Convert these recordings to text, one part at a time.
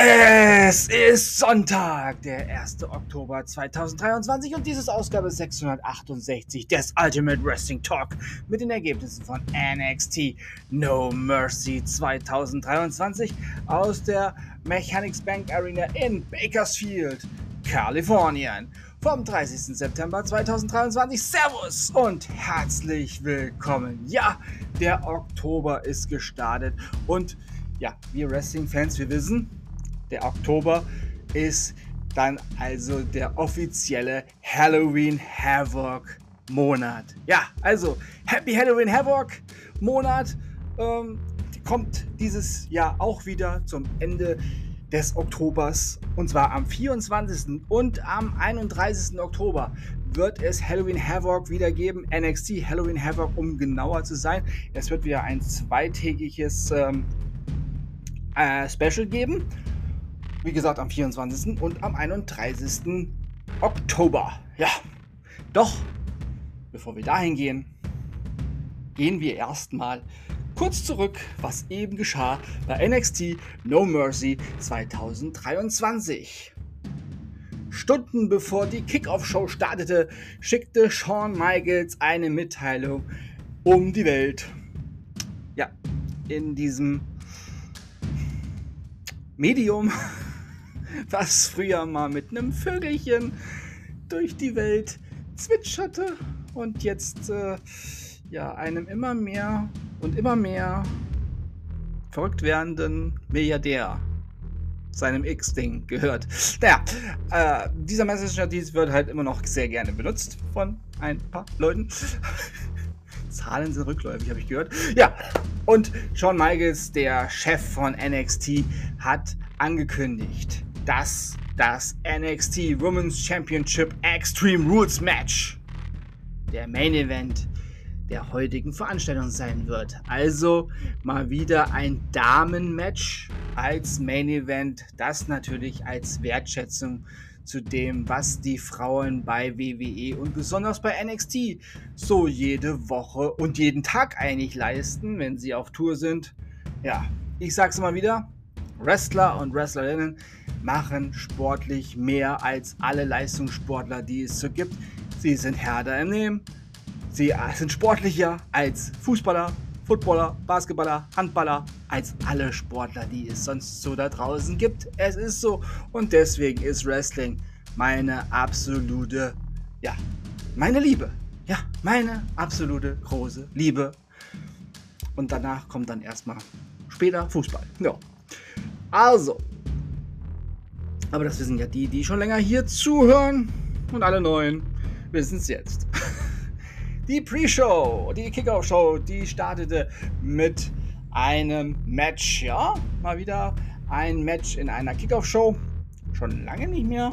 Es ist Sonntag, der 1. Oktober 2023 und dies ist Ausgabe 668 des Ultimate Wrestling Talk mit den Ergebnissen von NXT No Mercy 2023 aus der Mechanics Bank Arena in Bakersfield, Kalifornien vom 30. September 2023. Servus und herzlich willkommen. Ja, der Oktober ist gestartet und ja, wir Wrestling-Fans, wir wissen, der Oktober ist dann also der offizielle Halloween Havoc Monat. Ja, also Happy Halloween Havoc Monat ähm, kommt dieses Jahr auch wieder zum Ende des Oktobers und zwar am 24. und am 31. Oktober wird es Halloween Havoc wieder geben. NXT Halloween Havoc, um genauer zu sein. Es wird wieder ein zweitägiges ähm, äh, Special geben. Wie gesagt, am 24. und am 31. Oktober. Ja, doch, bevor wir dahin gehen, gehen wir erstmal kurz zurück, was eben geschah bei NXT No Mercy 2023. Stunden bevor die Kickoff-Show startete, schickte Shawn Michaels eine Mitteilung um die Welt. Ja, in diesem Medium was früher mal mit einem Vögelchen durch die Welt zwitscherte und jetzt äh, ja einem immer mehr und immer mehr verrückt werdenden Milliardär seinem X-Ding gehört. Naja, äh, dieser Messenger-Dienst wird halt immer noch sehr gerne benutzt von ein paar Leuten. Zahlen sind rückläufig, habe ich gehört. Ja, und Shawn Michaels, der Chef von NXT, hat angekündigt, dass das NXT Women's Championship Extreme Rules Match der Main Event der heutigen Veranstaltung sein wird. Also mal wieder ein Damen-Match als Main Event, das natürlich als Wertschätzung zu dem, was die Frauen bei WWE und besonders bei NXT so jede Woche und jeden Tag eigentlich leisten, wenn sie auf Tour sind. Ja, ich sag's mal wieder, Wrestler und Wrestlerinnen machen sportlich mehr als alle Leistungssportler, die es so gibt. Sie sind härter im Nehmen, sie sind sportlicher als Fußballer, Footballer, Basketballer, Handballer, als alle Sportler, die es sonst so da draußen gibt. Es ist so und deswegen ist Wrestling meine absolute, ja, meine Liebe. Ja, meine absolute große Liebe. Und danach kommt dann erstmal später Fußball. Ja. Also, aber das wissen ja die, die schon länger hier zuhören. Und alle Neuen wissen es jetzt. Die Pre-Show, die Kickoff-Show, die startete mit einem Match. Ja, mal wieder ein Match in einer Kickoff-Show. Schon lange nicht mehr.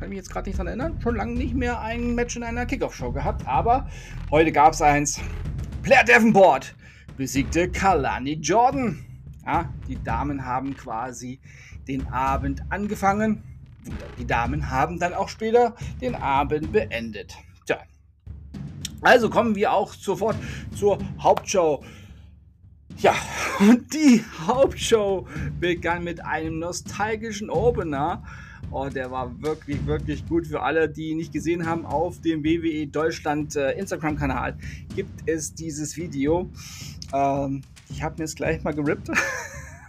Kann mich jetzt gerade nicht dran erinnern. Schon lange nicht mehr ein Match in einer Kickoff-Show gehabt. Aber heute gab es eins. Blair Davenport besiegte Kalani Jordan. Ja, die Damen haben quasi den Abend angefangen. Die Damen haben dann auch später den Abend beendet. Tja. Also kommen wir auch sofort zur Hauptshow. Ja, und die Hauptshow begann mit einem nostalgischen Opener. Oh, der war wirklich, wirklich gut für alle, die ihn nicht gesehen haben. Auf dem WWE Deutschland äh, Instagram-Kanal gibt es dieses Video. Ähm, ich habe mir es gleich mal gerippt.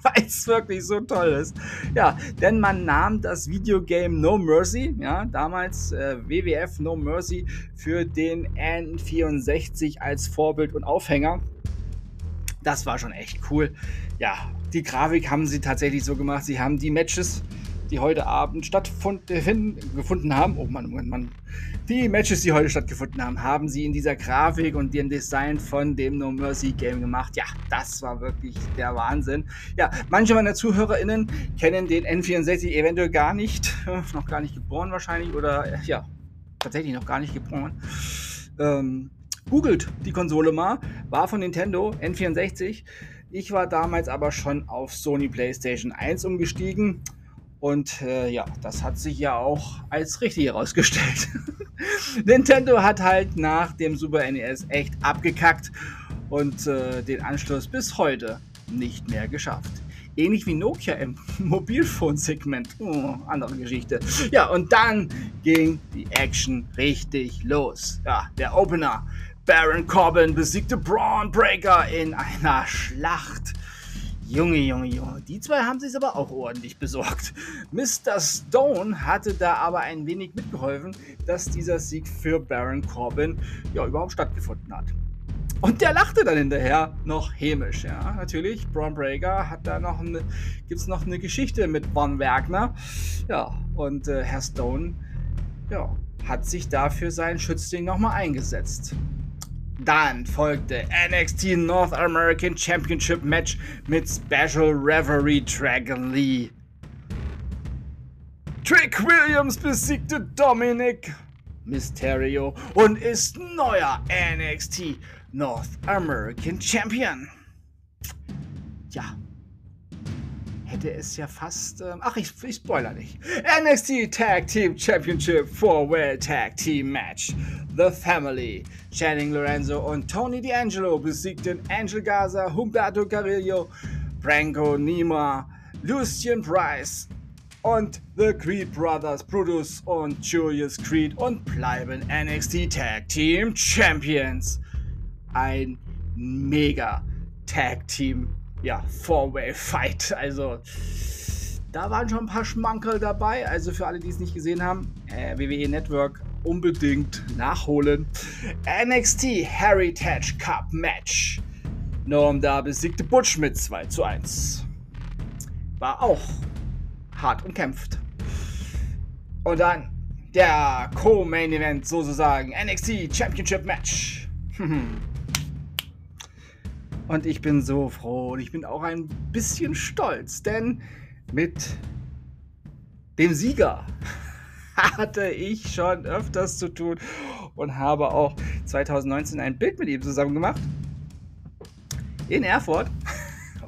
weil es wirklich so toll ist. Ja, denn man nahm das Videogame No Mercy, ja, damals äh, WWF No Mercy für den N64 als Vorbild und Aufhänger. Das war schon echt cool. Ja, die Grafik haben sie tatsächlich so gemacht. Sie haben die Matches die heute Abend stattgefunden haben, oh Mann, Mann, Mann, die Matches, die heute stattgefunden haben, haben sie in dieser Grafik und dem Design von dem No Mercy Game gemacht. Ja, das war wirklich der Wahnsinn. Ja, manche meiner ZuhörerInnen kennen den N64 eventuell gar nicht, noch gar nicht geboren wahrscheinlich oder ja, tatsächlich noch gar nicht geboren. Ähm, googelt die Konsole mal, war von Nintendo N64. Ich war damals aber schon auf Sony PlayStation 1 umgestiegen. Und äh, ja, das hat sich ja auch als richtig herausgestellt. Nintendo hat halt nach dem Super NES echt abgekackt und äh, den Anschluss bis heute nicht mehr geschafft. Ähnlich wie Nokia im Mobilfonsegment. Oh, andere Geschichte. Ja, und dann ging die Action richtig los. Ja, der Opener. Baron Corbin besiegte Braun Breaker in einer Schlacht. Junge, Junge, Junge. Die zwei haben sich aber auch ordentlich besorgt. Mr. Stone hatte da aber ein wenig mitgeholfen, dass dieser Sieg für Baron Corbin ja überhaupt stattgefunden hat. Und der lachte dann hinterher noch hämisch, ja. Natürlich, Braun Breaker hat da noch eine, gibt's noch eine Geschichte mit Von Wagner. Ja, und äh, Herr Stone, ja, hat sich dafür seinen Schützling nochmal eingesetzt. Dann folgte NXT North American Championship Match mit Special Reverie Dragon Lee. Trick Williams besiegte Dominic Mysterio und ist neuer NXT North American Champion. Ja, hätte es ja fast. Ähm, ach, ich, ich spoiler nicht. NXT Tag Team Championship Four-Way Tag Team Match. The Family. Channing Lorenzo und Tony D'Angelo besiegten Angel Gaza, Humberto Carrillo, Branko Nima, Lucian Price und The Creed Brothers Brutus und Julius Creed und bleiben NXT Tag Team Champions. Ein mega Tag Team ja, Four-Way-Fight. Also, da waren schon ein paar Schmankerl dabei. Also, für alle, die es nicht gesehen haben, äh, WWE Network unbedingt nachholen. NXT Heritage Cup Match. Norm da besiegte Butch mit 2 zu 1. War auch hart umkämpft. Und dann der Co-Main Event sozusagen. NXT Championship Match. Und ich bin so froh und ich bin auch ein bisschen stolz, denn mit dem Sieger hatte ich schon öfters zu tun und habe auch 2019 ein Bild mit ihm zusammen gemacht. In Erfurt.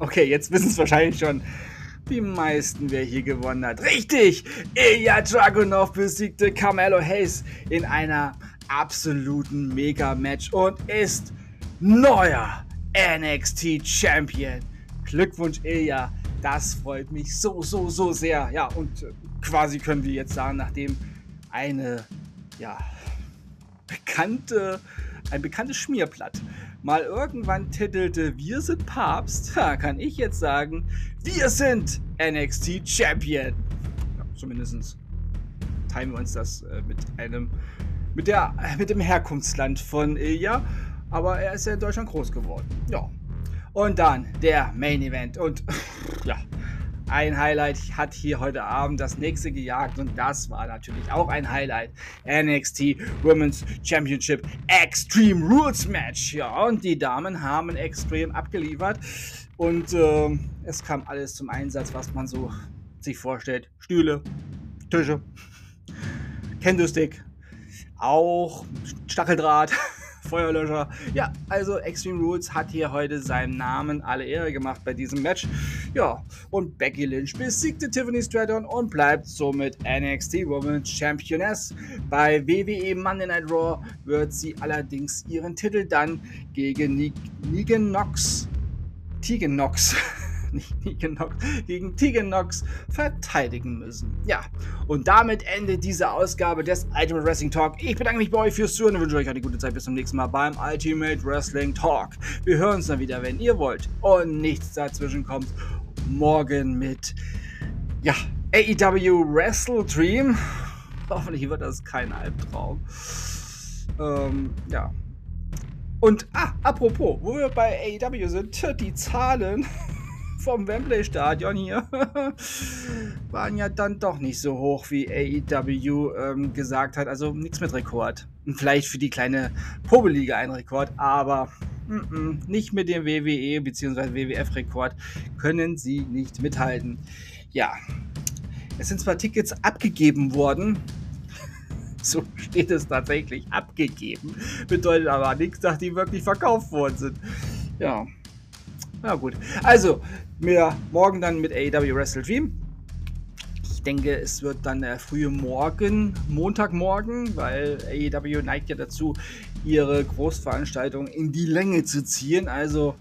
Okay, jetzt wissen es wahrscheinlich schon die meisten, wer hier gewonnen hat. Richtig! Ilya Dragunov besiegte Carmelo Hayes in einer absoluten Mega-Match und ist neuer NXT Champion. Glückwunsch, Ilya. Das freut mich so, so, so sehr. Ja, und äh, quasi können wir jetzt sagen, nachdem eine, ja, bekannte, ein bekanntes Schmierblatt mal irgendwann titelte, wir sind Papst, kann ich jetzt sagen, wir sind NXT Champion. Ja, zumindest teilen wir uns das äh, mit einem, mit der, mit dem Herkunftsland von Ilya aber er ist ja in Deutschland groß geworden. Ja. Und dann der Main Event. Und ja, ein Highlight hat hier heute Abend das nächste gejagt und das war natürlich auch ein Highlight. NXT Women's Championship Extreme Rules Match. Ja, und die Damen haben extrem abgeliefert und äh, es kam alles zum Einsatz, was man so sich vorstellt. Stühle, Tische, Kendo-Stick, auch Stacheldraht. Feuerlöscher. Ja, also Extreme Rules hat hier heute seinem Namen alle Ehre gemacht bei diesem Match. Ja, und Becky Lynch besiegte Tiffany Stratton und bleibt somit NXT Women's Championess. Bei WWE Monday Night Raw wird sie allerdings ihren Titel dann gegen Negan Knox, Tegan Knox nicht Tegan Nox, gegen Tegan Nox verteidigen müssen. Ja, und damit endet diese Ausgabe des Ultimate Wrestling Talk. Ich bedanke mich bei euch fürs Zuhören und wünsche euch eine gute Zeit. Bis zum nächsten Mal beim Ultimate Wrestling Talk. Wir hören uns dann wieder, wenn ihr wollt und nichts dazwischen kommt. Morgen mit, ja, AEW Wrestle Dream. Hoffentlich wird das kein Albtraum. Ähm, ja. Und, ah, apropos, wo wir bei AEW sind, die Zahlen vom Wembley Stadion hier waren ja dann doch nicht so hoch, wie AEW ähm, gesagt hat. Also nichts mit Rekord. Vielleicht für die kleine Probeliga ein Rekord, aber mm -mm, nicht mit dem WWE bzw. WWF-Rekord können sie nicht mithalten. Ja, es sind zwar Tickets abgegeben worden, so steht es tatsächlich abgegeben. Bedeutet aber nichts, dass die wirklich verkauft worden sind. Ja. Na gut. Also, mir morgen dann mit AEW Wrestle Dream. Ich denke, es wird dann der frühe Morgen, Montagmorgen, weil AEW neigt ja dazu, ihre Großveranstaltung in die Länge zu ziehen. Also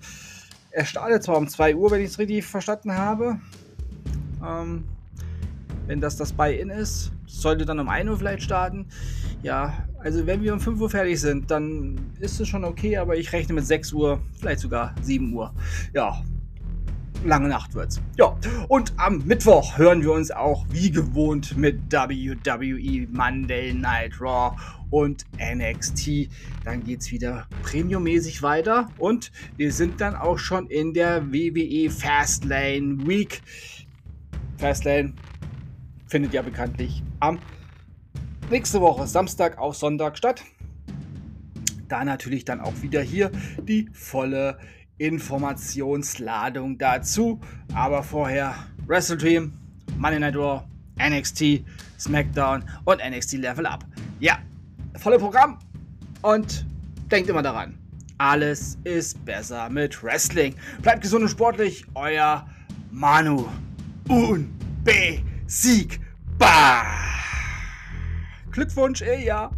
Er startet zwar um 2 Uhr, wenn ich es richtig verstanden habe. Ähm, wenn das das Buy-In ist, sollte dann um 1 Uhr vielleicht starten. Ja, also wenn wir um 5 Uhr fertig sind, dann ist es schon okay, aber ich rechne mit 6 Uhr, vielleicht sogar 7 Uhr. Ja, lange Nacht wird's. Ja, und am Mittwoch hören wir uns auch wie gewohnt mit WWE Monday Night Raw und NXT. Dann geht's wieder premiummäßig weiter und wir sind dann auch schon in der WWE Fastlane Week. Fastlane findet ja bekanntlich am nächste Woche Samstag auf Sonntag statt. Da natürlich dann auch wieder hier die volle Informationsladung dazu. Aber vorher Wrestle Dream, Money Night Raw, NXT, SmackDown und NXT Level Up. Ja, volle Programm. Und denkt immer daran, alles ist besser mit Wrestling. Bleibt gesund und sportlich, euer Manu. Unbesiegbar. Glückwunsch, ja.